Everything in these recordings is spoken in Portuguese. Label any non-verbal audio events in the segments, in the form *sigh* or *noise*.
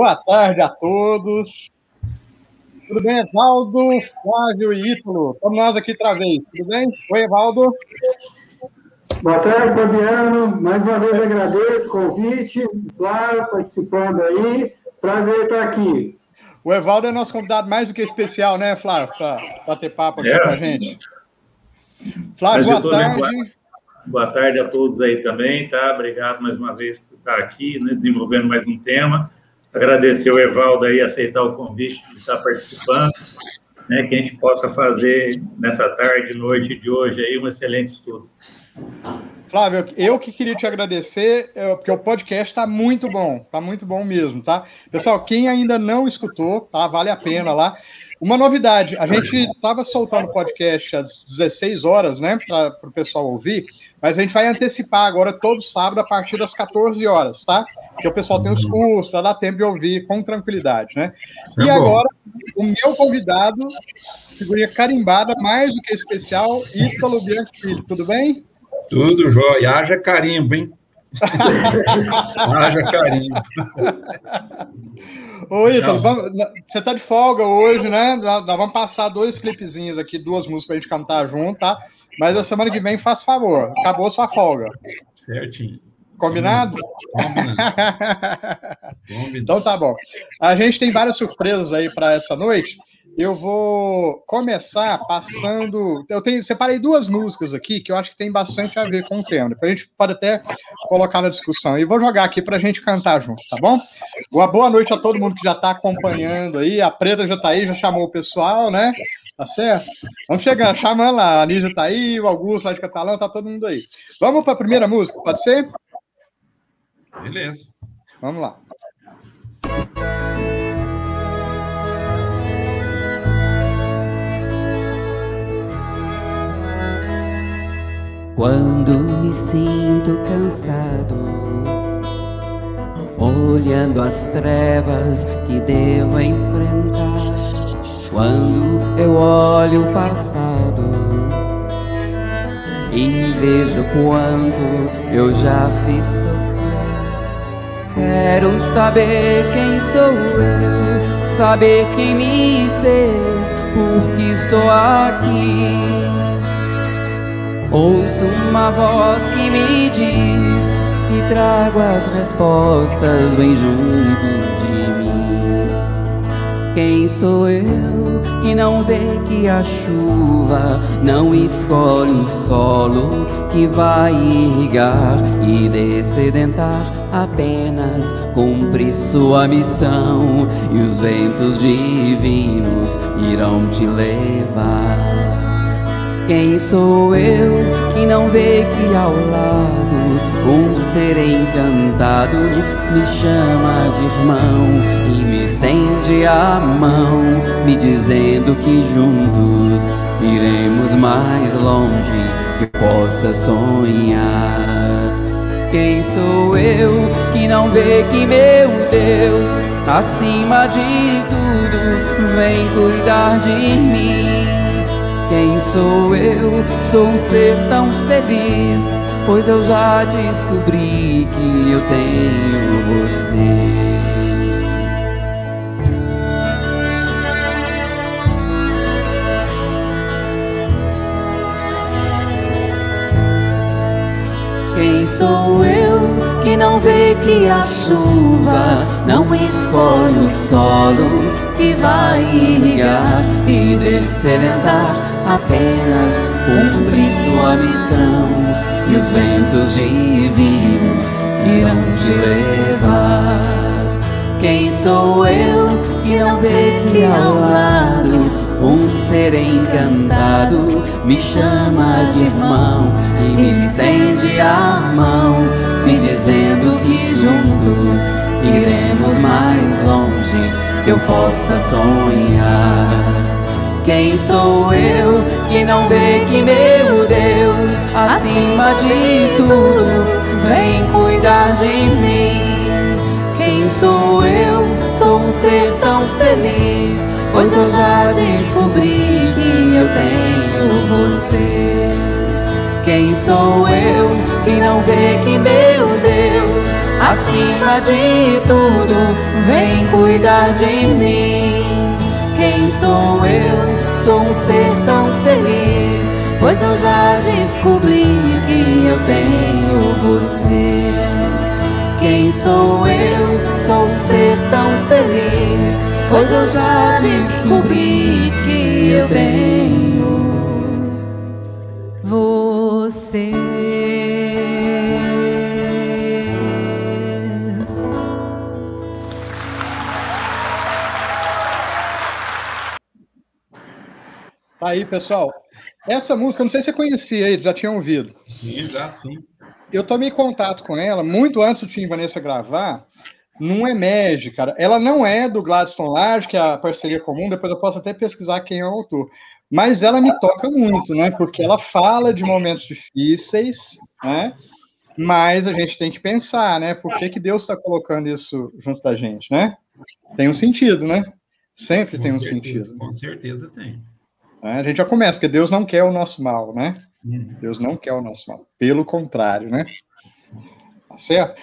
Boa tarde a todos. Tudo bem, Evaldo, Flávio e Ítalo? Estamos nós aqui outra vez, tudo bem? Oi, Evaldo. Boa tarde, Fabiano. Mais uma vez agradeço o convite. Flávio participando aí. Prazer estar aqui. O Evaldo é nosso convidado mais do que especial, né, Flávio? Para bater papo aqui é. com a gente. Flávio, boa tarde. Boa tarde a todos aí também, tá? Obrigado mais uma vez por estar aqui, né, desenvolvendo mais um tema. Agradecer o Evaldo aí aceitar o convite de estar participando, né, que a gente possa fazer nessa tarde, noite de hoje aí um excelente estudo. Flávio, eu que queria te agradecer, é, porque o podcast está muito bom, está muito bom mesmo, tá? Pessoal, quem ainda não escutou, tá? Vale a pena lá. Uma novidade, a gente estava soltando o podcast às 16 horas, né, para o pessoal ouvir, mas a gente vai antecipar agora todo sábado a partir das 14 horas, tá? Porque o pessoal tem os cursos para dar tempo de ouvir com tranquilidade, né? Isso e é agora, o meu convidado, figurinha carimbada, mais do que especial, Ítalo Bianchi tudo bem? Tudo jóia. Haja carimbo, hein? *laughs* Haja carimbo. Ô, Ítalo, você tá de folga hoje, né? Nós vamos passar dois clipezinhos aqui, duas músicas pra gente cantar junto, tá? Mas a semana que vem, faz favor. Acabou sua folga. Certinho. Combinado? Combinado. *laughs* então tá bom. A gente tem várias surpresas aí para essa noite eu vou começar passando. Eu tenho separei duas músicas aqui que eu acho que tem bastante a ver com o tema. A gente pode até colocar na discussão. E vou jogar aqui para a gente cantar junto, tá bom? Uma boa noite a todo mundo que já está acompanhando aí. A Preta já está aí, já chamou o pessoal, né? Tá certo? Vamos chegando, chamando lá. A Anísia está aí, o Augusto lá de Catalão, tá todo mundo aí. Vamos para a primeira música, pode ser? Beleza. Vamos lá. Quando me sinto cansado, olhando as trevas que devo enfrentar. Quando eu olho o passado e vejo quanto eu já fiz sofrer, quero saber quem sou eu, saber quem me fez, porque estou aqui. Ouço uma voz que me diz e trago as respostas bem junto de mim. Quem sou eu que não vê que a chuva não escolhe o solo que vai irrigar e descedentar? Apenas cumpre sua missão e os ventos divinos irão te levar. Quem sou eu que não vê que ao lado um ser encantado me chama de irmão e me estende a mão, me dizendo que juntos iremos mais longe que possa sonhar. Quem sou eu que não vê que meu Deus, acima de tudo, vem cuidar de mim? Quem sou eu? Sou um ser tão feliz, pois eu já descobri que eu tenho você. Quem sou eu que não vê que a chuva não escolhe o solo que vai irrigar e descerentar apenas cumpre sua missão e os ventos divinos irão te levar. Quem sou eu que não vê que ao lado um ser encantado me chama de irmão e me estende a mão, me dizendo que juntos iremos mais longe que eu possa sonhar. Quem sou eu que não vê que meu Deus, acima de tudo, vem cuidar de mim? Quem sou eu? Sou um ser tão feliz, pois eu já descobri que eu tenho você. Quem sou eu que não vê que meu Deus, acima de tudo, vem cuidar de mim. Quem sou eu? Sou um ser tão feliz, pois eu já descobri que eu tenho você. Quem sou eu? Sou um ser tão feliz, pois eu já descobri que eu tenho você. Aí, pessoal. Essa música, não sei se você conhecia aí, já tinha ouvido. Sim, já sim. Eu tomei contato com ela muito antes do Tim Vanessa gravar, num EMEG, cara. Ela não é do Gladstone Large, que é a parceria comum, depois eu posso até pesquisar quem é o autor. Mas ela me toca muito, né? Porque ela fala de momentos difíceis, né? Mas a gente tem que pensar, né? Por que, que Deus está colocando isso junto da gente, né? Tem um sentido, né? Sempre com tem um certeza, sentido. Com certeza tem. Né? A gente já começa, porque Deus não quer o nosso mal, né? Uhum. Deus não quer o nosso mal. Pelo contrário, né? Tá certo?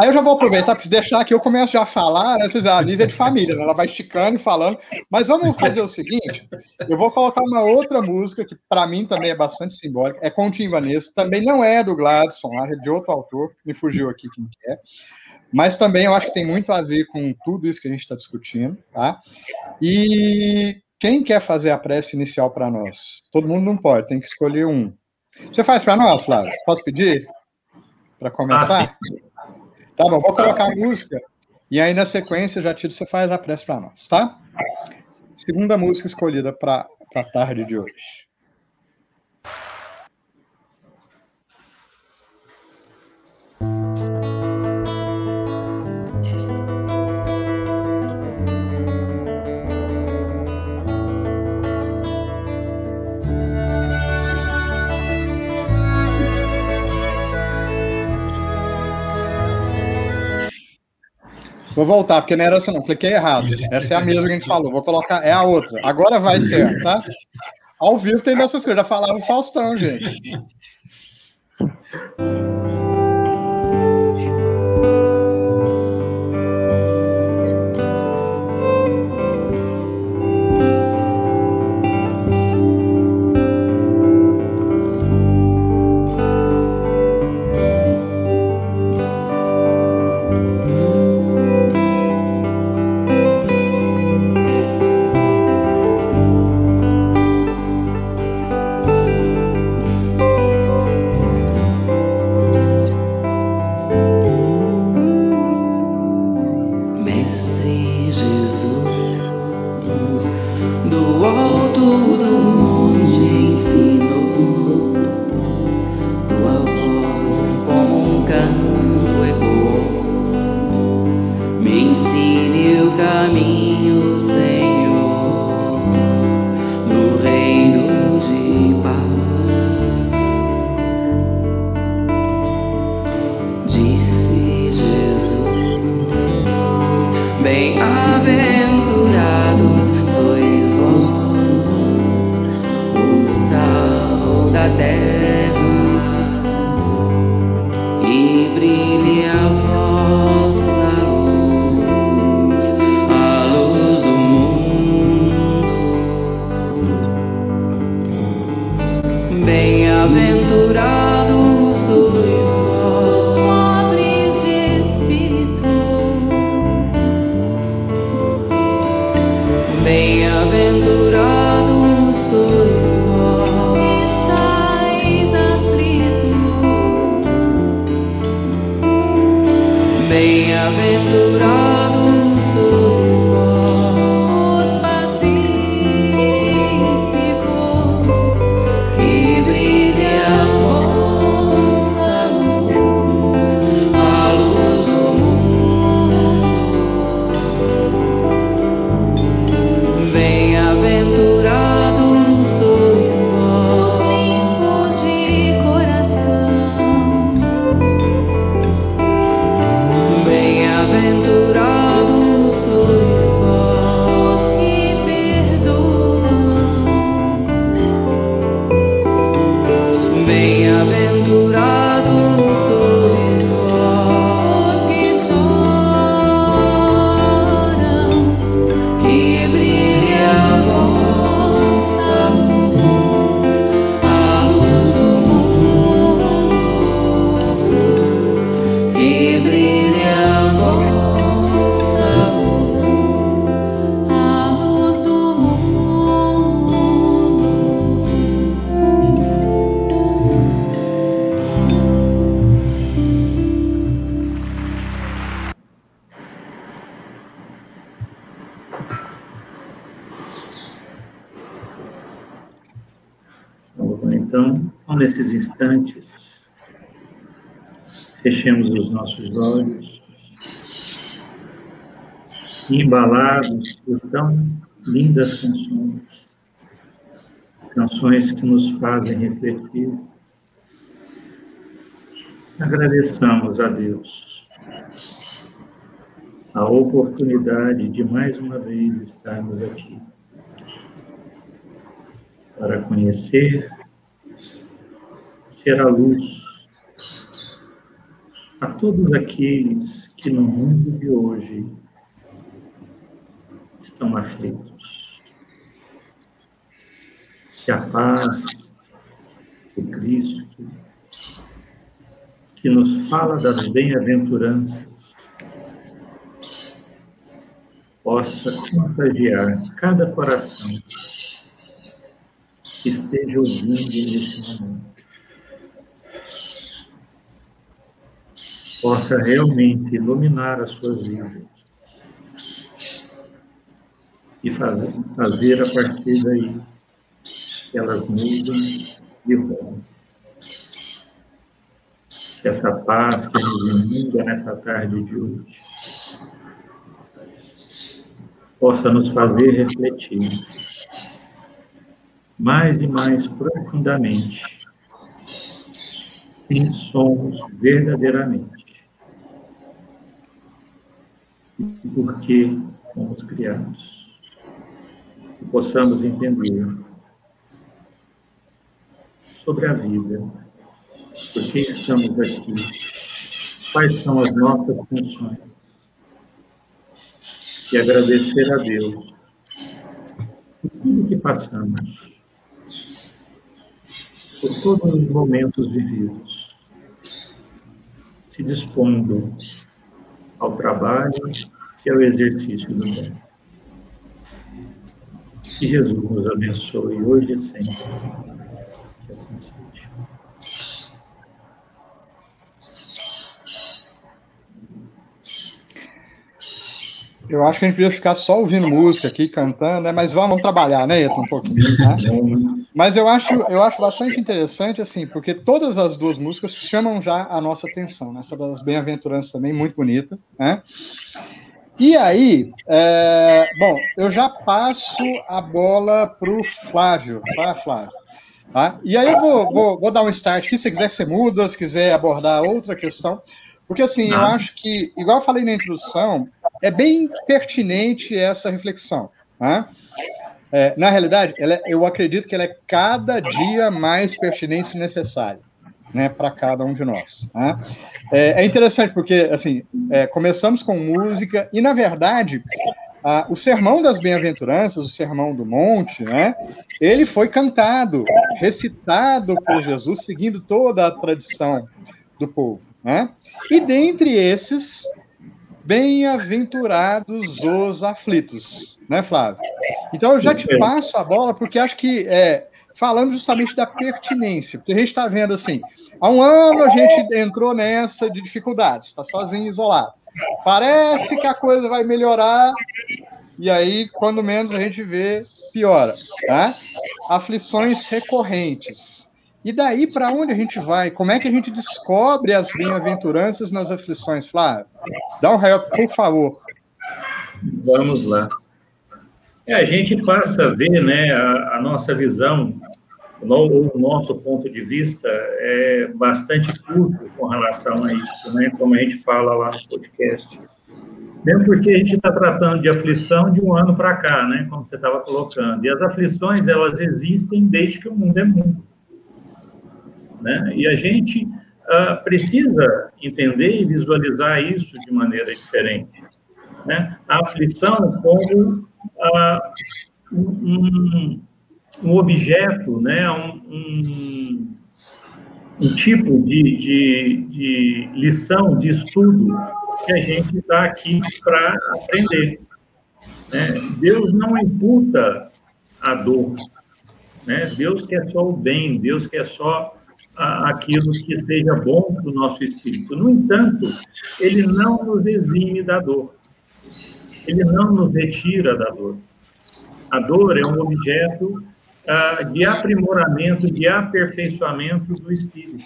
Aí eu já vou aproveitar, porque se deixar aqui eu começo já a falar, né? Vocês, a Anísia é de família, né? ela vai esticando e falando. Mas vamos fazer o seguinte: eu vou colocar uma outra música que para mim também é bastante simbólica, é com o Tim Vanessa, também não é do Gladson, é de outro autor, me fugiu aqui quem que é. Mas também eu acho que tem muito a ver com tudo isso que a gente está discutindo, tá? E quem quer fazer a prece inicial para nós? Todo mundo não pode, tem que escolher um. Você faz para nós, Flávio? Posso pedir? Para começar? Ah, tá bom, vou colocar a música e aí na sequência, já tiro, você faz a prece para nós, tá? Segunda música escolhida para a tarde de hoje. Vou voltar, porque não era essa não, cliquei errado. Essa é a mesma que a gente falou, vou colocar, é a outra. Agora vai ser, tá? Ao vivo tem dessas coisas, já falava o Faustão, gente. Fechemos os nossos olhos, embalados por tão lindas canções, canções que nos fazem refletir. Agradeçamos a Deus a oportunidade de mais uma vez estarmos aqui para conhecer, ser a luz a todos aqueles que no mundo de hoje estão aflitos. Que a paz do Cristo, que nos fala das bem-aventuranças, possa contagiar cada coração que esteja ouvindo nesse momento. Possa realmente iluminar as suas vidas e fazer, fazer a partir daí que elas mudem de rumo. Que essa paz que nos inunda nessa tarde de hoje possa nos fazer refletir mais e mais profundamente quem somos verdadeiramente e por que fomos criados. E possamos entender sobre a vida, por que estamos aqui, quais são as nossas funções e agradecer a Deus por tudo que passamos por todos os momentos vividos, se dispondo ao trabalho e ao exercício do bem. Que Jesus nos abençoe hoje e sempre. Que assim seja. Eu acho que a gente podia ficar só ouvindo música aqui, cantando, né? mas vamos trabalhar, né, Eto, um pouquinho. Né? Mas eu acho, eu acho bastante interessante, assim, porque todas as duas músicas chamam já a nossa atenção. Né? Essa das Bem-aventuranças também, muito bonita. Né? E aí, é, bom, eu já passo a bola para o Flávio, tá, Flávio? Tá? E aí eu vou, vou, vou dar um start aqui, se quiser você muda, se quiser abordar outra questão. Porque, assim, eu acho que, igual eu falei na introdução, é bem pertinente essa reflexão. Né? É, na realidade, é, eu acredito que ela é cada dia mais pertinente e necessária né, para cada um de nós. Né? É, é, interessante porque, assim, é, começamos com música e, na verdade, a, o Sermão das Bem-aventuranças, o Sermão do Monte, né, ele foi cantado, recitado por Jesus, seguindo toda a tradição do povo. Né? E dentre esses, bem-aventurados os aflitos, né, Flávio? Então eu já te passo a bola, porque acho que é, falando justamente da pertinência, porque a gente está vendo assim, há um ano a gente entrou nessa de dificuldades, está sozinho, isolado. Parece que a coisa vai melhorar, e aí, quando menos a gente vê, piora. Tá? Aflições recorrentes. E daí para onde a gente vai? Como é que a gente descobre as bem-aventuranças nas aflições, Flávio? Dá um raio, por favor. Vamos lá. É, a gente passa a ver, né, a, a nossa visão, o, o nosso ponto de vista é bastante curto com relação a isso, né, como a gente fala lá no podcast. Mesmo porque a gente está tratando de aflição de um ano para cá, né, como você estava colocando. E as aflições, elas existem desde que o mundo é mundo. Né? E a gente uh, precisa entender e visualizar isso de maneira diferente. Né? A aflição como uh, um, um, objeto, né? um, um, um tipo de, de, de lição, de estudo que a gente está aqui para aprender. Né? Deus não imputa a dor. Né? Deus quer só o bem, Deus quer só aquilo que seja bom para o nosso espírito. No entanto, ele não nos exime da dor. Ele não nos retira da dor. A dor é um objeto uh, de aprimoramento, de aperfeiçoamento do espírito.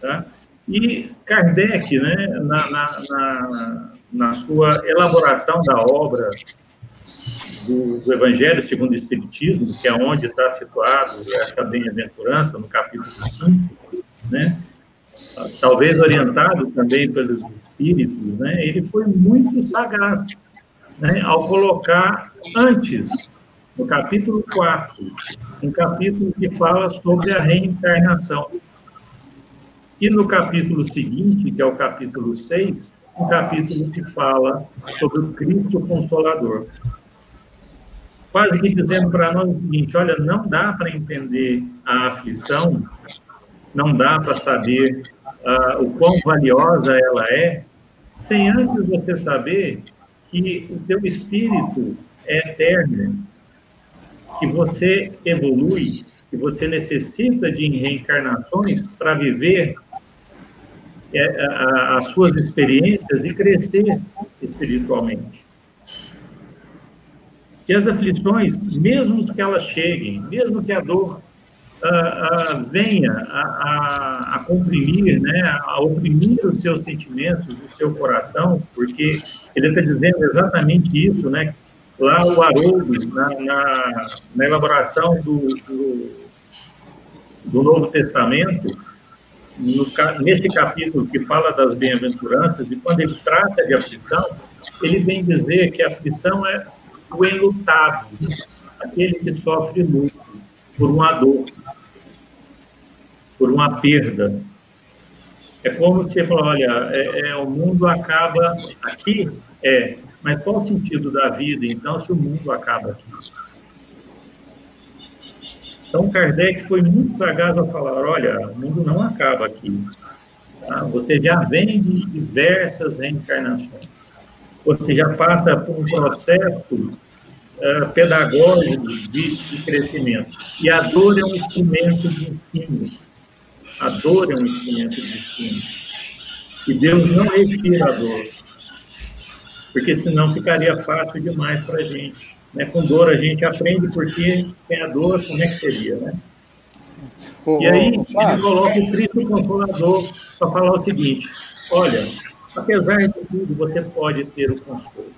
Tá? E Kardec, né, na, na, na, na sua elaboração da obra do, do, Evangelho segundo o Espiritismo, que é onde está situado essa bem-aventurança, no capítulo 5, né? talvez orientado também pelos Espíritos, né? ele foi muito sagaz né? ao colocar antes, no capítulo 4, um capítulo que fala sobre a reencarnação. E no capítulo seguinte, que é o capítulo 6, um capítulo que fala sobre o Cristo Consolador. Quase que dizendo para nós o seguinte: olha, não dá para entender a aflição, não dá para saber uh, o quão valiosa ela é, sem antes você saber que o teu espírito é eterno, que você evolui, que você necessita de reencarnações para viver é, as suas experiências e crescer espiritualmente. E as aflições, mesmo que elas cheguem, mesmo que a dor uh, uh, venha a, a, a, comprimir, né, a oprimir os seus sentimentos, o seu coração, porque ele está dizendo exatamente isso, né? Lá o Haroldo, na, na, na elaboração do, do, do Novo Testamento, no, neste capítulo que fala das bem-aventuranças, e quando ele trata de aflição, ele vem dizer que a aflição é o enlutado, aquele que sofre luto por uma dor, por uma perda. É como você falou, olha, é, é, o mundo acaba aqui, é, mas qual o sentido da vida, então, se o mundo acaba aqui? Então, Kardec foi muito sagaz ao falar: olha, o mundo não acaba aqui. Tá? Você já vem de diversas reencarnações. Você já passa por um processo uh, pedagógico de, de, crescimento. E a dor é um instrumento de ensino. A dor é um instrumento de ensino. E Deus não respira a dor. Porque senão ficaria fácil demais para a gente. Né? Com dor a gente aprende porque tem a dor, como é que seria, né? e aí ele coloca o Cristo Consolador para falar o seguinte, olha, apesar de tudo, você pode ter o consolo.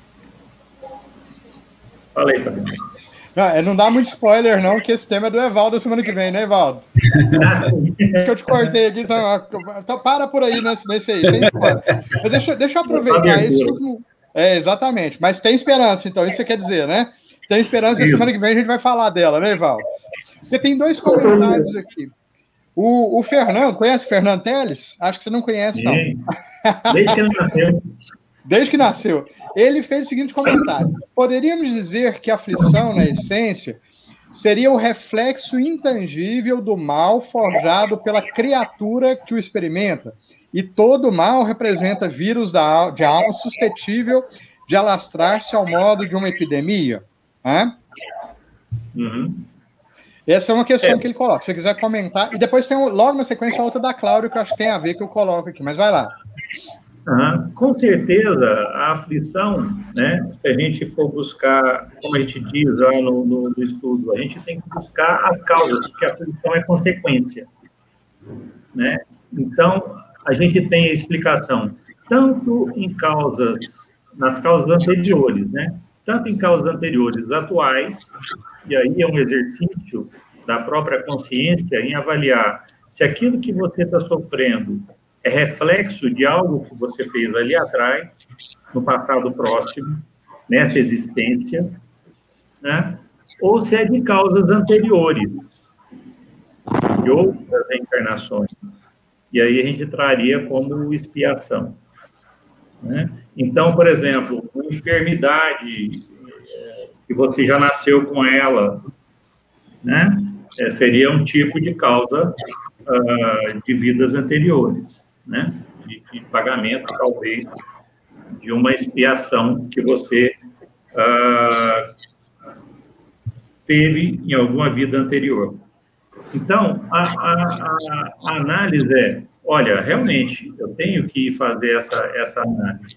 Fala aí, Fabiano. Não, é, não dá muito spoiler, não, que esse tema é do Evaldo semana que vem, né, Evaldo? *laughs* Isso que eu te cortei aqui, então, para por aí nesse, nesse aí, sem spoiler. Mas deixa, deixa eu aproveitar esse último. É, exatamente. Mas tem esperança, então, isso você quer dizer, né? Tem esperança, Isso. semana que vem a gente vai falar dela, né, Val? Porque tem dois comentários aqui. O, o Fernando, conhece o Fernando Teles? Acho que você não conhece, não. Desde que nasceu. Desde que nasceu. Ele fez o seguinte comentário: Poderíamos dizer que a aflição, na essência, seria o reflexo intangível do mal forjado pela criatura que o experimenta. E todo mal representa vírus da, de alma suscetível de alastrar-se ao modo de uma epidemia. Né? Uhum. Essa é uma questão é. que ele coloca. Se você quiser comentar. E depois tem logo na sequência a outra da Cláudia, que eu acho que tem a ver que eu coloco aqui. Mas vai lá. Uhum. Com certeza, a aflição, né? Se a gente for buscar, como a gente diz lá no, no, no estudo, a gente tem que buscar as causas, porque a aflição é consequência. Né? Então, a gente tem a explicação tanto em causas, nas causas anteriores, né? tanto em causas anteriores atuais, e aí é um exercício da própria consciência em avaliar se aquilo que você está sofrendo é reflexo de algo que você fez ali atrás, no passado próximo, nessa existência, né? ou se é de causas anteriores, de outras reencarnações. E aí a gente traria como expiação. Né? Então, por exemplo, uma enfermidade que você já nasceu com ela, né? É, seria um tipo de causa uh, de vidas anteriores, né? De, de, pagamento, talvez, de uma expiação que você uh, teve em alguma vida anterior. Então, a, a, a, análise é olha, realmente, eu tenho que fazer essa, essa análise.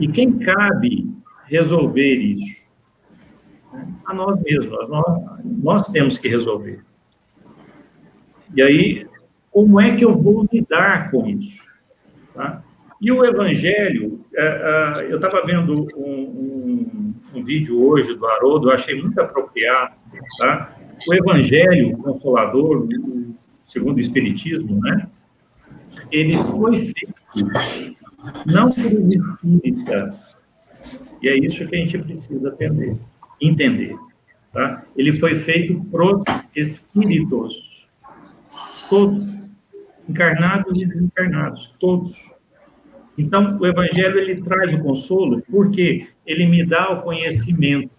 E quem cabe resolver isso? A nós mesmos. Nós, nós temos que resolver. E aí, como é que eu vou lidar com isso? Tá? E o Evangelho, é, é, eu estava vendo um, um, um, vídeo hoje do Haroldo, eu achei muito apropriado. Tá? O Evangelho Consolador, segundo o Espiritismo, né? ele foi feito não pelos espíritas, e é isso que a gente precisa aprender, entender. Tá? Ele foi feito para os espíritos, todos, encarnados e desencarnados, todos. Então, o Evangelho ele traz o consolo porque ele me dá o conhecimento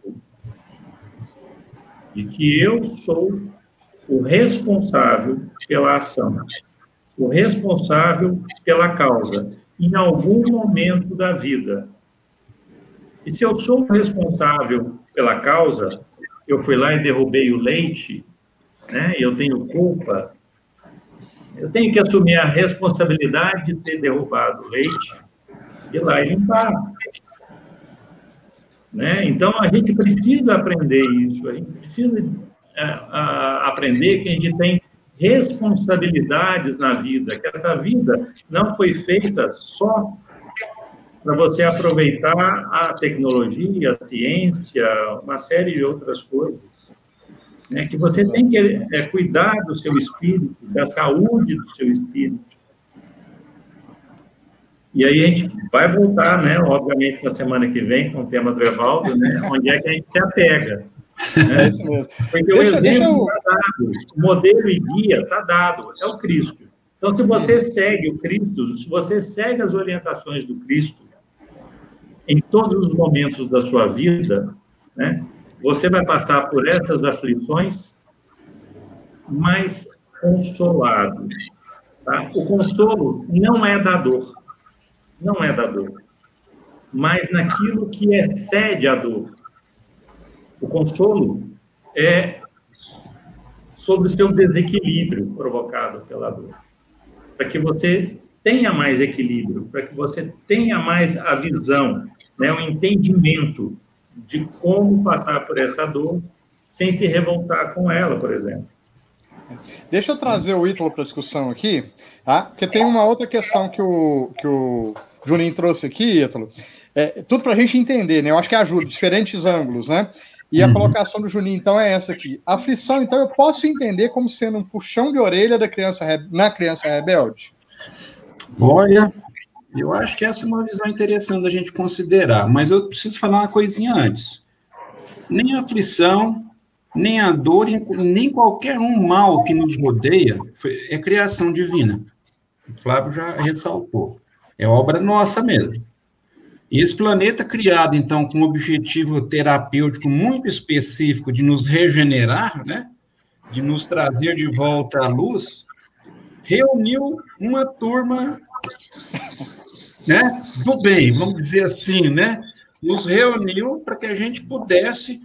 de que eu sou o responsável pela ação, o responsável pela causa, em algum momento da vida. E se eu sou o responsável pela causa, eu fui lá e derrubei o leite, né? Eu tenho culpa. Eu tenho que assumir a responsabilidade de ter derrubado o leite e lá e limpar. Né? Então, a gente precisa aprender isso, a gente precisa é, a, aprender que a gente tem responsabilidades na vida, que essa vida não foi feita só para você aproveitar a tecnologia, a ciência, uma série de outras coisas. Né? Que você tem que é, cuidar do seu espírito, da saúde do seu espírito. E aí a gente vai voltar, né, obviamente, na semana que vem, com o tema do Evaldo, né, onde é que a gente se apega. Né? É isso mesmo. Porque o exemplo está dado, o modelo e guia está dado, é o Cristo. Então, se você segue o Cristo, se você segue as orientações do Cristo em todos os momentos da sua vida, né, você vai passar por essas aflições mais consolado. Tá? O consolo não é da dor, não é da dor, mas naquilo que excede a dor. O consolo é sobre o seu desequilíbrio provocado pela dor. Para que você tenha mais equilíbrio, para que você tenha mais a visão, né, o entendimento de como passar por essa dor sem se revoltar com ela, por exemplo. Deixa eu trazer o Ítalo para a discussão aqui, tá? porque tem uma outra questão que o, que o Juninho trouxe aqui, Ítalo. É, tudo para a gente entender, né? Eu acho que ajuda, diferentes ângulos, né? E a uhum. colocação do Juninho, então, é essa aqui. Aflição, então, eu posso entender como sendo um puxão de orelha da criança na criança rebelde? Olha, eu acho que essa é uma visão interessante da gente considerar, mas eu preciso falar uma coisinha antes. Nem a aflição, nem a dor, nem qualquer um mal que nos rodeia é criação divina. O Flávio já ressaltou. É obra nossa mesmo. E esse planeta criado, então, com um objetivo terapêutico muito específico de nos regenerar, né? de nos trazer de volta à luz, reuniu uma turma né, do bem, vamos dizer assim, né? Nos reuniu para que a gente pudesse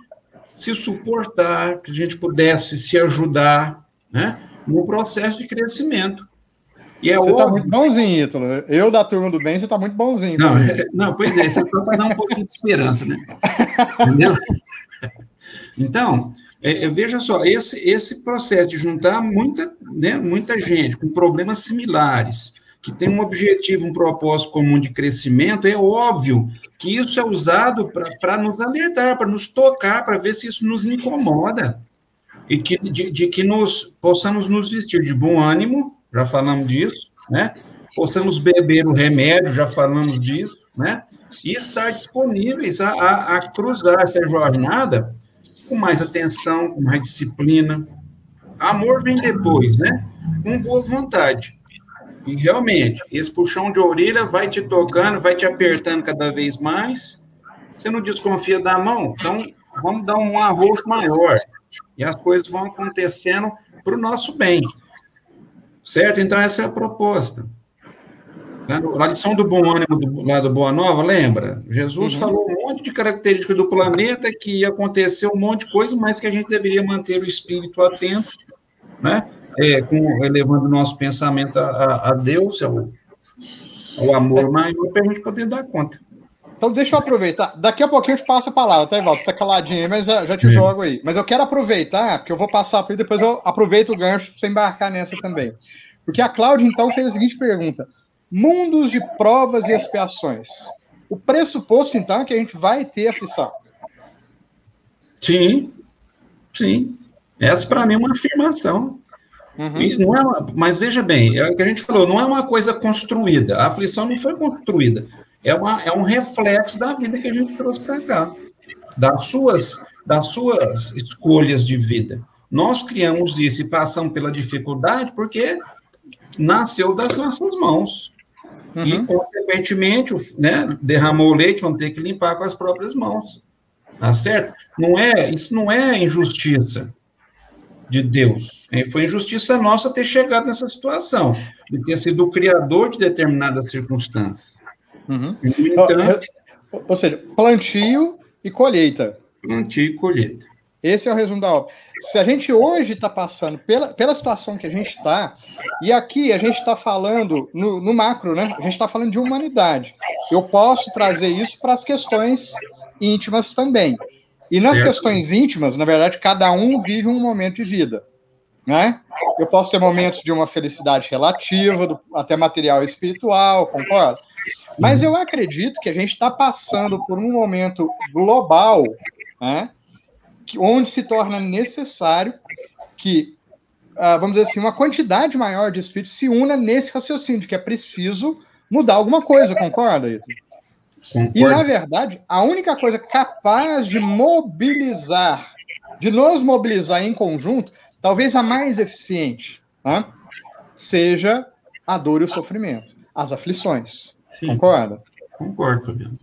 se suportar, que a gente pudesse se ajudar, né? No processo de crescimento. E é você está muito bonzinho, Ítalo. Eu, da turma do bem, você está muito bonzinho. Não, é, não, pois é, isso é para dar um pouquinho de esperança, né? Entendeu? Então, é, é, veja só, esse, esse processo de juntar muita, né, muita gente com problemas similares, que tem um objetivo, um propósito comum de crescimento, é óbvio que isso é usado para nos alertar, para nos tocar, para ver se isso nos incomoda. E que, de, de que nos possamos nos vestir de bom ânimo, já falamos disso, né? Possamos beber o remédio, já falamos disso, né? E estar disponíveis a, a, a cruzar essa jornada com mais atenção, com mais disciplina. Amor vem depois, né? Com boa vontade. E realmente, esse puxão de orelha vai te tocando, vai te apertando cada vez mais. Você não desconfia da mão? Então, vamos dar um arroxo maior. E as coisas vão acontecendo para o nosso bem. Certo? Então, essa é a proposta. Na lição do bom ânimo do, lá do Boa Nova, lembra? Jesus uhum. falou um monte de características do planeta que ia acontecer um monte de coisa, mas que a gente deveria manter o espírito atento, né? É, com, elevando o nosso pensamento a, a Deus, ao, ao amor maior, para a gente poder dar conta. então deixa eu aproveitar. Daqui a pouquinho eu te passo a palavra, tá, Ivaldo? Você tá caladinho aí, mas já te jogo aí. Mas eu quero aproveitar, porque eu vou passar para depois eu aproveito o gancho para você embarcar nessa também. Porque a Cláudia, então, fez a seguinte pergunta: mundos de provas e expiações. O pressuposto, então, é que a gente vai ter aflição. Sim, sim. Essa, para mim, é uma afirmação. Uhum. Não é uma, mas veja bem, é o que a gente falou, não é uma coisa construída. A aflição não foi construída. É, uma, é um reflexo da vida que a gente trouxe para cá, das suas, das suas escolhas de vida. Nós criamos isso e passamos pela dificuldade porque nasceu das nossas mãos. Uhum. E, consequentemente, né, derramou o leite, vamos ter que limpar com as próprias mãos. Tá certo? Não é, isso não é injustiça de Deus. Foi injustiça nossa ter chegado nessa situação, de ter sido o criador de determinadas circunstâncias. Uhum. Entanto, ou seja, plantio e colheita. Plantio e colheita. Esse é o resumo da obra. Se a gente hoje está passando pela, pela situação que a gente está, e aqui a gente está falando no, no, macro, né? A gente está falando de humanidade. Eu posso trazer isso para as questões íntimas também. E nas certo. questões íntimas, na verdade, cada um vive um momento de vida. Né? Eu posso ter momentos de uma felicidade relativa, do, até material e espiritual, concordo? Mas eu acredito que a gente está passando por um momento global, né? onde se torna necessário que, uh, vamos dizer assim, uma quantidade maior de espíritos se una nesse raciocínio, de que é preciso mudar alguma coisa, concorda, Ito? E, na verdade, a única coisa capaz de mobilizar, de nos mobilizar em conjunto, talvez a mais eficiente, tá? seja a dor e o sofrimento, as aflições. Sim. Concorda? Concordo, Fabiano.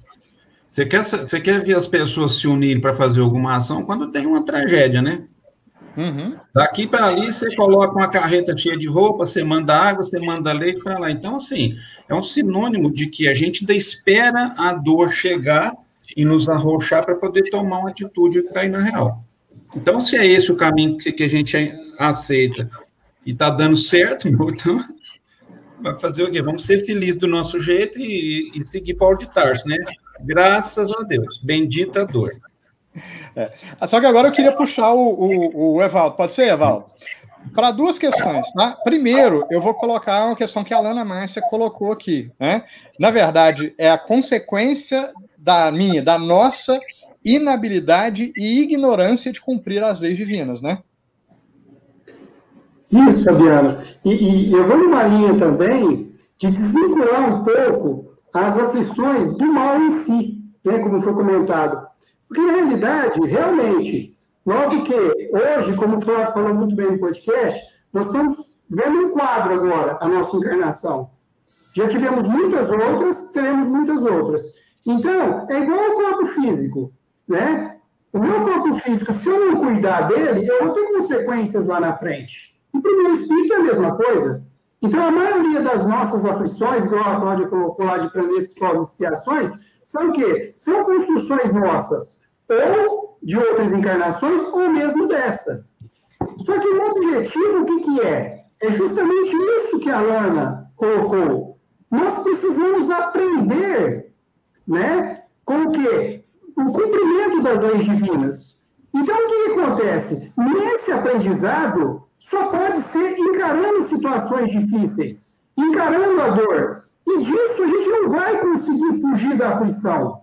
Você quer, você quer ver as pessoas se unirem para fazer alguma ação quando tem uma tragédia, né? Uhum. Daqui para ali, você coloca uma carreta cheia de roupa, você manda água, você manda leite para lá. Então, assim, é um sinônimo de que a gente espera a dor chegar e nos arrochar para poder tomar uma atitude e cair na real. Então, se é esse o caminho que a gente aceita e está dando certo, *laughs* então vai fazer o quê? Vamos ser felizes do nosso jeito e, e seguir Paulo de Tarso, né? Graças a Deus. Bendita dor. É. Só que agora eu queria puxar o, o, o Evaldo. Pode ser, Evaldo? Para duas questões, tá? Primeiro, eu vou colocar uma questão que a Lana Márcia colocou aqui, né? Na verdade, é a consequência da minha, da nossa inabilidade e ignorância de cumprir as leis divinas, né? Isso, Fabiano. E, e eu vou numa linha também de desvincular um pouco as aflições do mal em si, né, como foi comentado. Porque, na realidade, realmente, nós que hoje, como o Flávio falou muito bem no podcast, nós estamos vendo um quadro agora, a nossa encarnação. Já tivemos muitas outras, teremos muitas outras. Então, é igual ao corpo físico, né? O meu corpo físico, se eu não cuidar dele, eu vou ter consequências lá na frente. E para o meu espírito é a mesma coisa. Então, a maioria das nossas aflições, igual a Cláudia colocou lá de planetas pós-expiações, são o quê? São construções nossas, ou de outras encarnações, ou mesmo dessa. Só que o objetivo, o que, que é? É justamente isso que a Lana colocou. Nós precisamos aprender né, com o quê? O cumprimento das leis divinas. Então, o que, que acontece? Nesse aprendizado, só pode ser encarando situações difíceis, encarando a dor. E disso a gente não vai conseguir fugir da aflição.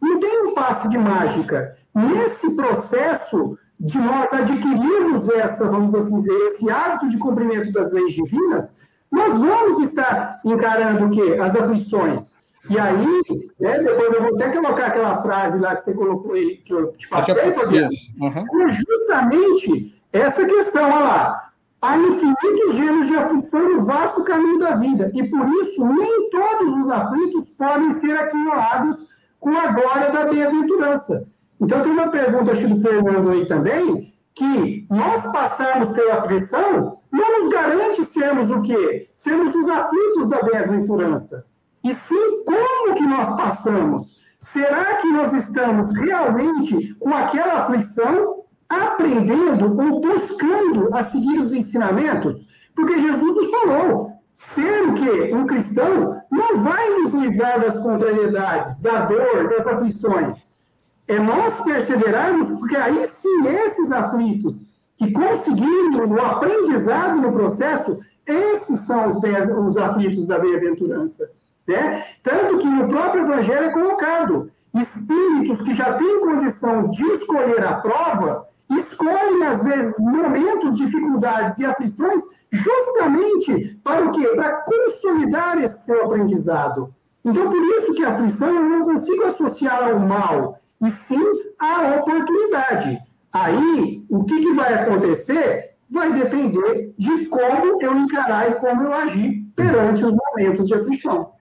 Não tem um passe de mágica. Nesse processo de nós adquirirmos essa, vamos assim dizer, esse hábito de cumprimento das leis divinas, nós vamos estar encarando o quê? As aflições. E aí, né, depois eu vou até colocar aquela frase lá que você colocou aí, que eu te passei, Fabiano. Uhum. É justamente essa questão, olha lá. Há infinitos gêneros de aflição no vasto caminho da vida, e por isso nem todos os aflitos podem ser aquinhoados com a glória da bem-aventurança. Então tem uma pergunta, acho do Fernando aí também, que nós passarmos pela aflição não nos garante sermos o quê? Sermos os aflitos da bem-aventurança. E sim, como que nós passamos? Será que nós estamos realmente com aquela aflição aprendendo ou buscando a seguir os ensinamentos, porque Jesus nos falou: ser o quê? Um cristão não vai nos livrar das contrariedades, da dor, das aflições. É nós perseverarmos, porque aí sim esses aflitos que conseguiram o aprendizado no processo, esses são os, os aflitos da bem-aventurança. Né? Tanto que no próprio Evangelho é colocado: espíritos que já têm condição de escolher a prova, escolhem, às vezes, momentos, dificuldades e aflições, justamente para o quê? Para consolidar esse seu aprendizado. Então, por isso que a aflição eu não consigo associar ao mal, e sim à oportunidade. Aí, o que, que vai acontecer vai depender de como eu encarar e como eu agir perante os momentos de aflição.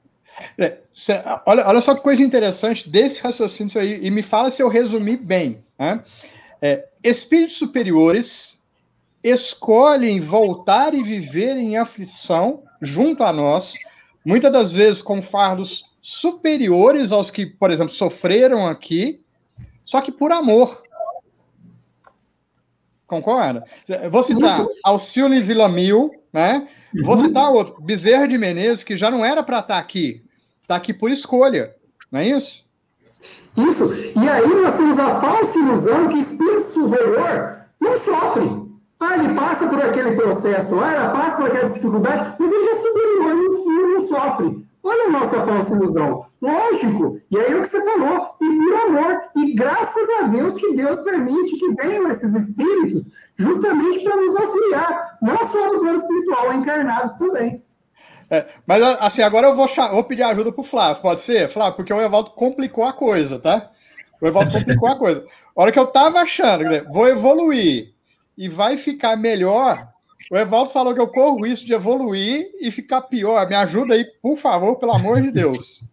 É, olha, olha só que coisa interessante desse raciocínio aí, e me fala se eu resumi bem. Né? É, espíritos superiores escolhem voltar e viver em aflição junto a nós, muitas das vezes com fardos superiores aos que, por exemplo, sofreram aqui, só que por amor. Concorda? Vou citar Alcione Villamil, né? Vou uhum. citar outro, Bezerra de Menezes, que já não era para estar tá aqui, está aqui por escolha, não é isso? Isso. E aí nós temos a falsa ilusão que espírito superior não sofre. Ah, ele passa por aquele processo, ah, ela passa por aquela dificuldade, mas ele é superior, não, não sofre. Olha a nossa falsa ilusão. Lógico. E aí é o que você falou. E por amor. E graças a Deus que Deus permite que venham esses espíritos justamente para nos auxiliar. Não só no plano espiritual, encarnados também. É, mas assim, agora eu vou, vou pedir ajuda para o Flávio, pode ser? Flávio, porque o Evaldo complicou a coisa, tá? O Evaldo complicou a coisa. A hora que eu tava achando, vou evoluir e vai ficar melhor, o Evaldo falou que eu corro isso de evoluir e ficar pior. Me ajuda aí, por favor, pelo amor de Deus.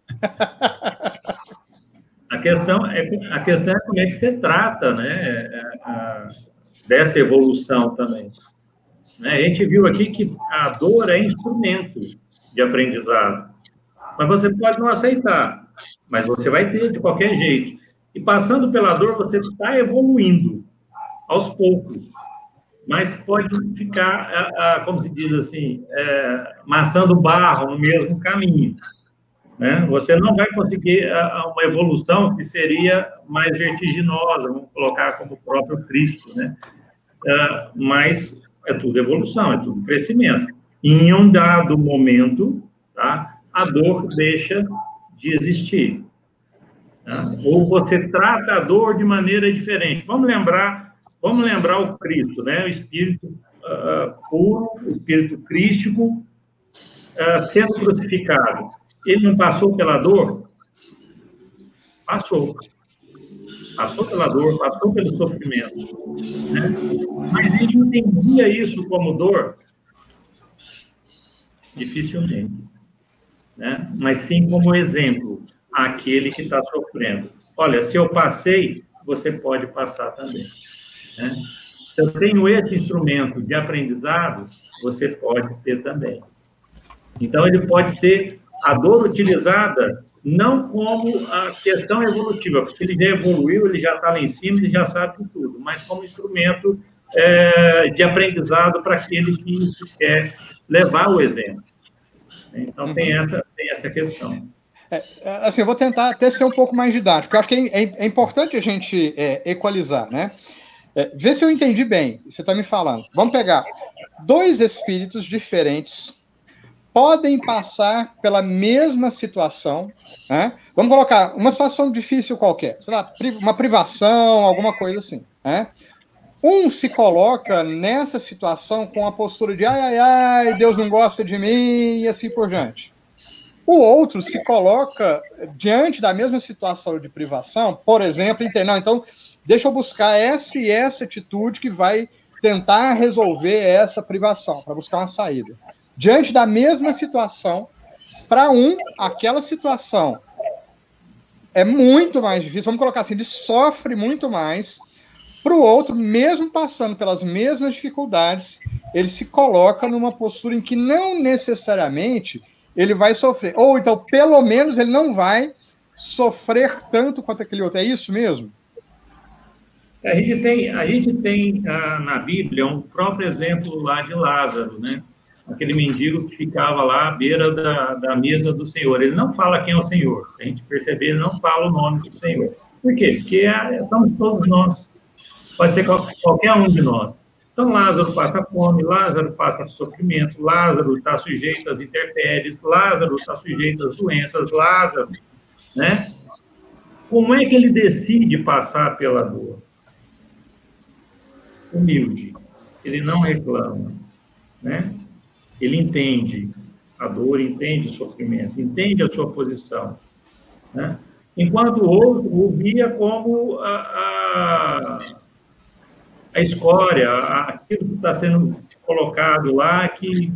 A questão é, a questão é como é que você trata né, a, dessa evolução também. Né? A gente viu aqui que a dor é instrumento de aprendizado. Mas você pode não aceitar, mas você vai ter de qualquer jeito. E passando pela dor, você está evoluindo aos poucos mas pode ficar, como se diz assim, é, maçando barro no mesmo caminho. Né? Você não vai conseguir uma evolução que seria mais vertiginosa, vamos colocar como o próprio Cristo, né? É, mas é tudo evolução, é tudo crescimento. Em um dado momento, tá? a dor deixa de existir. Tá? Ou você trata a dor de maneira diferente. Vamos lembrar Vamos lembrar o Cristo, né? O Espírito uh, puro, o Espírito crístico, uh, sendo crucificado. Ele não passou pela dor? Passou. Passou pela dor, passou pelo sofrimento. Né? Mas ele entendia isso como dor? Dificilmente. Né? Mas sim como exemplo àquele que está sofrendo. Olha, se eu passei, você pode passar também. Né? Se eu tenho esse instrumento de aprendizado, você pode ter também. Então, ele pode ser a dor utilizada não como a questão evolutiva, porque ele já evoluiu, ele já está lá em cima, ele já sabe tudo, mas como instrumento é, de aprendizado para aquele que quer levar o exemplo. Então, tem uhum. essa, tem essa questão. É, assim, eu vou tentar até ser um pouco mais didático. Eu acho que é, é, é importante a gente é, equalizar, né? É, vê se eu entendi bem. Você está me falando. Vamos pegar dois espíritos diferentes podem passar pela mesma situação. Né? Vamos colocar uma situação difícil qualquer, sei lá, uma privação, alguma coisa assim. Né? Um se coloca nessa situação com a postura de ai, ai, ai, Deus não gosta de mim e assim por diante. O outro se coloca diante da mesma situação de privação, por exemplo, entendeu? Então, deixa eu buscar essa e essa atitude que vai tentar resolver essa privação, para buscar uma saída. Diante da mesma situação, para um, aquela situação é muito mais difícil, vamos colocar assim, ele sofre muito mais. Para o outro, mesmo passando pelas mesmas dificuldades, ele se coloca numa postura em que não necessariamente ele vai sofrer. Ou então, pelo menos, ele não vai sofrer tanto quanto aquele outro. É isso mesmo? A gente tem, a gente tem ah, na Bíblia um próprio exemplo lá de Lázaro, né? aquele mendigo que ficava lá à beira da, da mesa do Senhor. Ele não fala quem é o Senhor. Se a gente perceber, ele não fala o nome do Senhor. Por quê? Porque é, somos todos nós. Pode ser qualquer um de nós. Então, Lázaro passa fome, Lázaro passa sofrimento, Lázaro está sujeito às intempéries, Lázaro está sujeito às doenças, Lázaro, né? Como é que ele decide passar pela dor? Humilde. Ele não reclama, né? Ele entende a dor, entende o sofrimento, entende a sua posição, né? Enquanto o outro o via como a, a a escória, aquilo que está sendo colocado lá que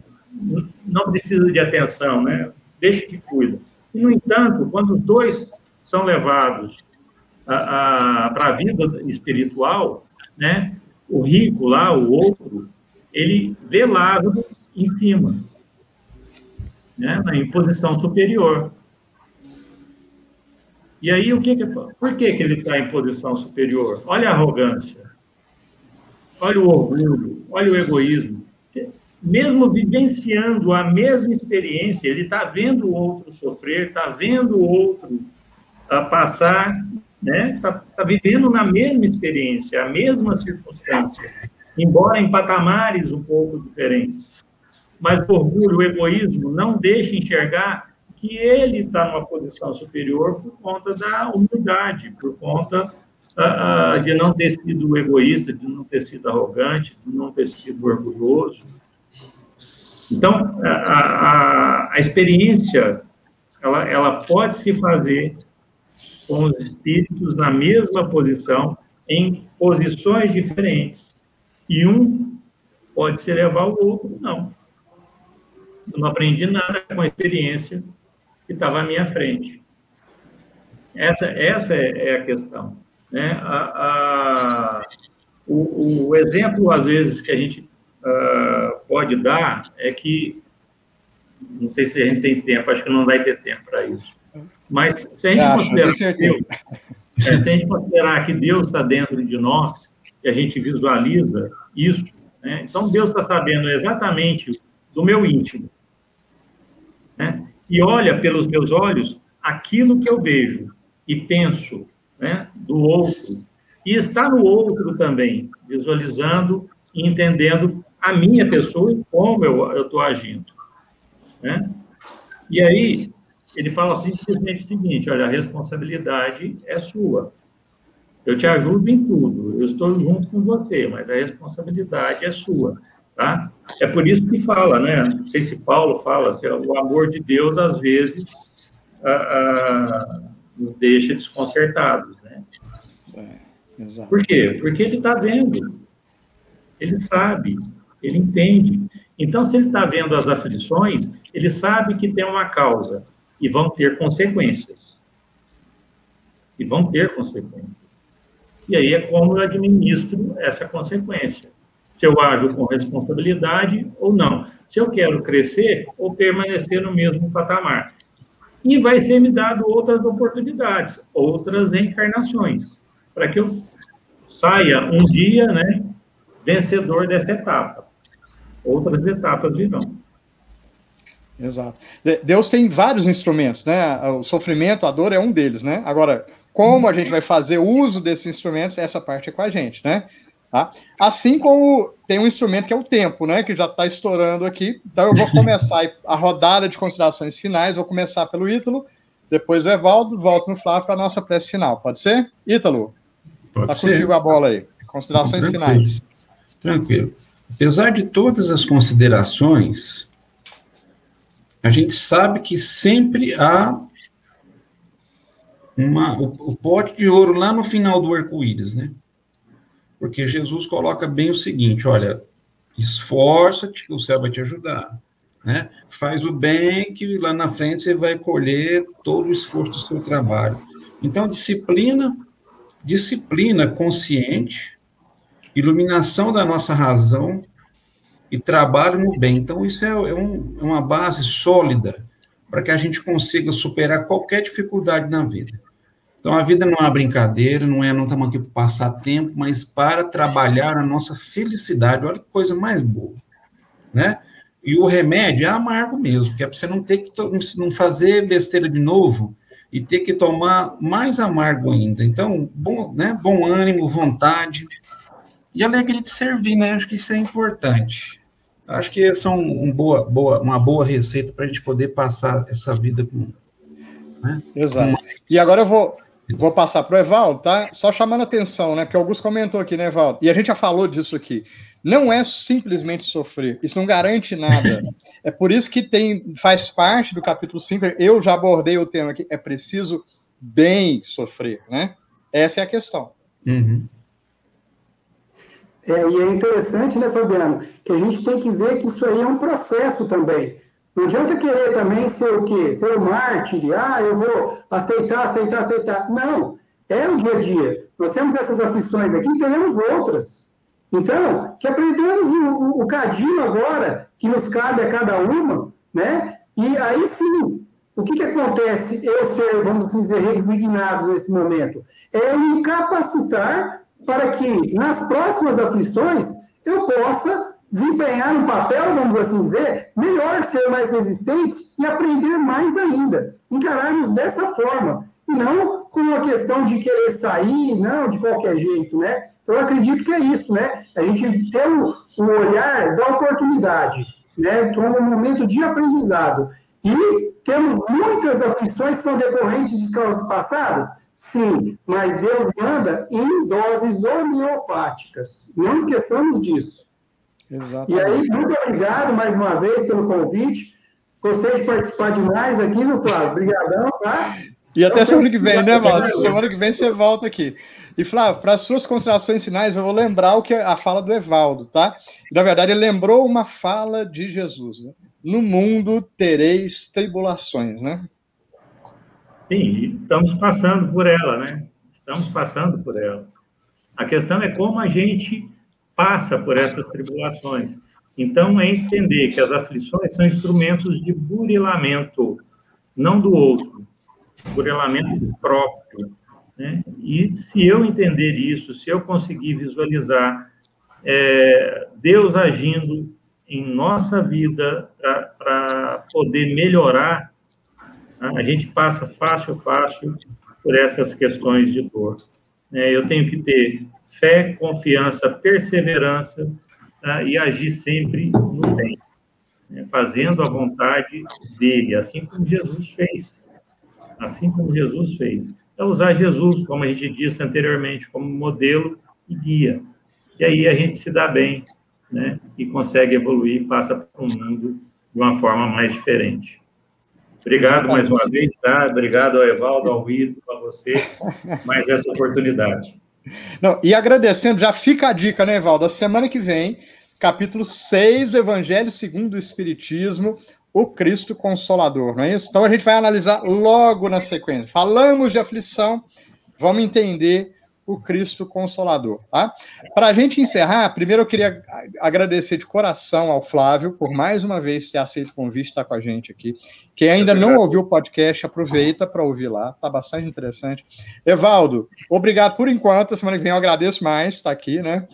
não precisa de atenção, né? Deixa que cuida. E, no entanto, quando os dois são levados para a vida espiritual, né? O rico lá, o outro, ele vê Lázaro em cima, né? Em posição superior. E aí, o que, que por que, que ele está em posição superior? Olha a arrogância olha o orgulho, olha o egoísmo. Mesmo vivenciando a mesma experiência, ele está vendo o outro sofrer, está vendo o outro uh, passar, né? Está tá vivendo na mesma experiência, a mesma circunstância, embora em patamares um pouco diferentes. Mas o orgulho, o egoísmo, não deixa enxergar que ele está numa posição superior por conta da humildade, por conta de não ter sido egoísta, de não ter sido arrogante, de não ter sido orgulhoso. Então, a, a, a experiência, ela, ela pode se fazer com os espíritos na mesma posição, em posições diferentes. E um pode se levar o outro, não. Eu não aprendi nada com a experiência que estava à minha frente. Essa, essa é, é a questão. Né? A, a, o, o, exemplo, às vezes, que a gente uh, pode dar é que, não sei se a gente tem tempo, acho que não vai ter tempo para isso, mas se a gente acho, considerar que Deus, é, se a gente considerar que Deus está dentro de nós, que a gente visualiza isso, né? então Deus está sabendo exatamente do meu íntimo, né? e olha pelos meus olhos aquilo que eu vejo e penso né, do outro. E está no outro também, visualizando e entendendo a minha pessoa e como eu estou agindo. Né? E aí, ele fala simplesmente o seguinte: olha, a responsabilidade é sua. Eu te ajudo em tudo, eu estou junto com você, mas a responsabilidade é sua. Tá? É por isso que fala, né? Não sei se Paulo fala, se o amor de Deus, às vezes, ah, ah, nos deixa desconcertados, né? É, Por quê? Porque ele está vendo, ele sabe, ele entende. Então, se ele está vendo as aflições, ele sabe que tem uma causa e vão ter consequências. E vão ter consequências. E aí é como eu administro essa consequência. Se eu ajo com responsabilidade ou não. Se eu quero crescer ou permanecer no mesmo patamar e vai ser me dado outras oportunidades, outras reencarnações, para que eu saia um dia, né, vencedor dessa etapa. Outras etapas virão. Exato. Deus tem vários instrumentos, né? O sofrimento, a dor é um deles, né? Agora, como a gente vai fazer uso desses instrumentos, essa parte é com a gente, né? Tá? Assim como tem um instrumento que é o tempo, né? Que já está estourando aqui. Então eu vou *laughs* começar a rodada de considerações finais. Vou começar pelo Ítalo, depois o Evaldo, volto no Flávio para a nossa prece final. Pode ser? Ítalo? Está contigo a bola aí. Considerações Tranquilo. finais. Tranquilo. Apesar de todas as considerações, a gente sabe que sempre há uma, o, o pote de ouro lá no final do arco-íris, né? Porque Jesus coloca bem o seguinte: olha, esforça-te o céu vai te ajudar. Né? Faz o bem que lá na frente você vai colher todo o esforço do seu trabalho. Então, disciplina, disciplina consciente, iluminação da nossa razão e trabalho no bem. Então, isso é, é, um, é uma base sólida para que a gente consiga superar qualquer dificuldade na vida. Então, a vida não é uma brincadeira, não é, não estamos aqui para passar tempo, mas para trabalhar a nossa felicidade. Olha que coisa mais boa, né? E o remédio é amargo mesmo, que é para você não ter que não fazer besteira de novo e ter que tomar mais amargo ainda. Então, bom, né, bom ânimo, vontade e alegria de servir, né? Acho que isso é importante. Acho que essa é um, um boa, boa, uma boa receita para a gente poder passar essa vida com. Né? Exato. E agora eu vou, vou passar para o Evaldo, tá? Só chamando atenção, né? Porque o Augusto comentou aqui, né, Evaldo? E a gente já falou disso aqui. Não é simplesmente sofrer, isso não garante nada. *laughs* é por isso que tem, faz parte do capítulo 5, eu já abordei o tema aqui, é preciso bem sofrer, né? Essa é a questão. Uhum. É, e é interessante, né, Fabiano, que a gente tem que ver que isso aí é um processo também. Não adianta querer também ser o quê? Ser o mártir, ah, eu vou aceitar, aceitar, aceitar. Não, é o dia a dia. Nós temos essas aflições aqui, teremos outras. Então, que aprendemos o, o, o cadinho agora, que nos cabe a cada uma, né? E aí sim, o que, que acontece eu ser, vamos dizer, resignados nesse momento? É me capacitar para que nas próximas aflições eu possa desempenhar um papel, vamos assim dizer, melhor, ser mais resistente e aprender mais ainda. Encararmos dessa forma. E não com uma questão de querer sair, não, de qualquer jeito, né? Então, eu acredito que é isso, né? A gente ter o, olhar da oportunidade, né? Como um momento de aprendizado. E temos muitas aflições que são decorrentes de causas passadas? Sim, mas Deus manda em doses homeopáticas. Não esqueçamos disso. Exatamente. E aí, muito obrigado mais uma vez pelo convite. Gostei de participar demais aqui, meu Flávio. Obrigadão, tá? E até semana que vem, né, Márcio? Semana que vem você volta aqui. E, Flávio, para as suas considerações finais, eu vou lembrar o que é a fala do Evaldo, tá? Na verdade, ele lembrou uma fala de Jesus. Né? No mundo tereis tribulações, né? Sim, estamos passando por ela, né? Estamos passando por ela. A questão é como a gente passa por essas tribulações. Então, é entender que as aflições são instrumentos de burilamento, não do outro, burilamento próprio. Né? E se eu entender isso, se eu conseguir visualizar é, Deus agindo em nossa vida para poder melhorar a gente passa fácil, fácil por essas questões de dor. É, eu tenho que ter fé, confiança, perseverança tá? e agir sempre no bem, né? fazendo a vontade dele, assim como Jesus fez. Assim como Jesus fez. É usar Jesus, como a gente disse anteriormente, como modelo e guia. E aí a gente se dá bem, né? E consegue evoluir, passa para um mundo de uma forma mais diferente. Obrigado mais uma vez, tá? Obrigado ao Evaldo, ao Ito, a você, mais essa oportunidade. Não, e agradecendo, já fica a dica, né, Evaldo? A semana que vem, capítulo 6 do Evangelho segundo o Espiritismo, o Cristo Consolador, não é isso? Então a gente vai analisar logo na sequência. Falamos de aflição, vamos entender o Cristo Consolador, tá? Para a gente encerrar, primeiro eu queria agradecer de coração ao Flávio por mais uma vez ter aceito o convite estar com a gente aqui. Quem ainda não ouviu o podcast, aproveita para ouvir lá, tá bastante interessante. Evaldo, obrigado por enquanto, semana que vem eu agradeço mais estar aqui, né?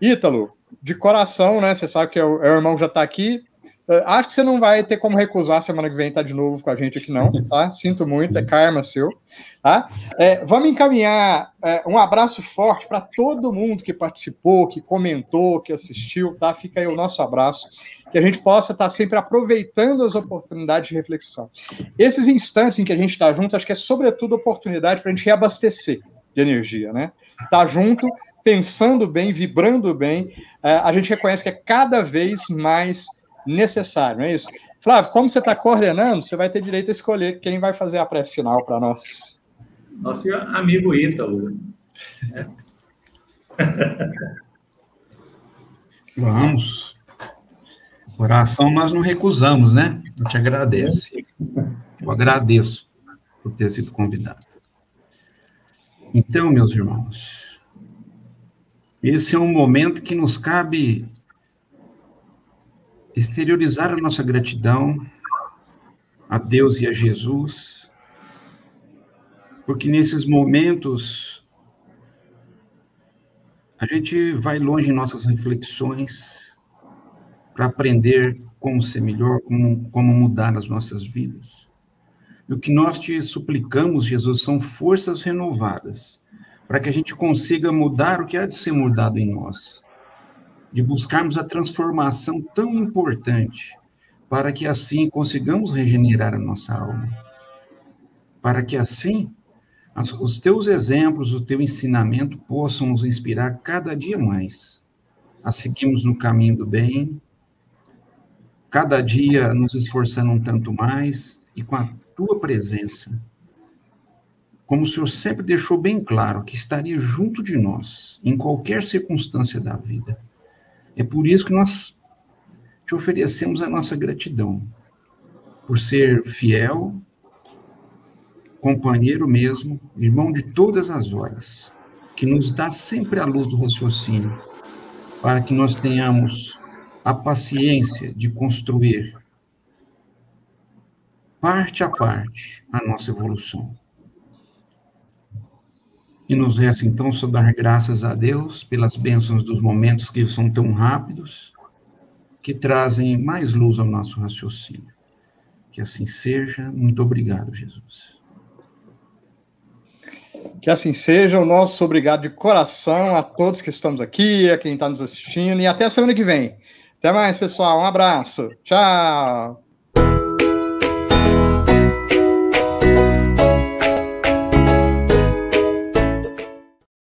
Ítalo, de coração, né? Você sabe que o, o irmão já está aqui, acho que você não vai ter como recusar semana que vem estar tá de novo com a gente aqui, não, tá? Sinto muito, é karma seu, tá? É, vamos encaminhar é, um abraço forte para todo mundo que participou, que comentou, que assistiu, tá? Fica aí o nosso abraço, que a gente possa estar tá sempre aproveitando as oportunidades de reflexão. Esses instantes em que a gente está junto, acho que é sobretudo oportunidade para a gente reabastecer de energia, né? Tá junto, pensando bem, vibrando bem, é, a gente reconhece que é cada vez mais necessário, não é isso? Flávio, como você está coordenando, você vai ter direito a escolher quem vai fazer a pré-final para nós. Nosso amigo Ítalo. Vamos. Oração nós não recusamos, né? Eu te agradeço. Eu agradeço por ter sido convidado. Então, meus irmãos, esse é um momento que nos cabe exteriorizar a nossa gratidão a Deus e a Jesus, porque nesses momentos a gente vai longe em nossas reflexões, para aprender como ser melhor, como, como mudar as nossas vidas. E o que nós te suplicamos, Jesus, são forças renovadas, para que a gente consiga mudar o que há de ser mudado em nós, de buscarmos a transformação tão importante, para que assim consigamos regenerar a nossa alma, para que assim os teus exemplos, o teu ensinamento possam nos inspirar cada dia mais a seguirmos no caminho do bem, cada dia nos esforçando um tanto mais e com a tua presença, como o Senhor sempre deixou bem claro que estaria junto de nós em qualquer circunstância da vida. É por isso que nós te oferecemos a nossa gratidão, por ser fiel, companheiro mesmo, irmão de todas as horas, que nos dá sempre a luz do raciocínio, para que nós tenhamos a paciência de construir, parte a parte, a nossa evolução. E nos resta então só dar graças a Deus pelas bênçãos dos momentos que são tão rápidos, que trazem mais luz ao nosso raciocínio. Que assim seja. Muito obrigado, Jesus. Que assim seja. O nosso obrigado de coração a todos que estamos aqui, a quem está nos assistindo, e até a semana que vem. Até mais, pessoal. Um abraço. Tchau.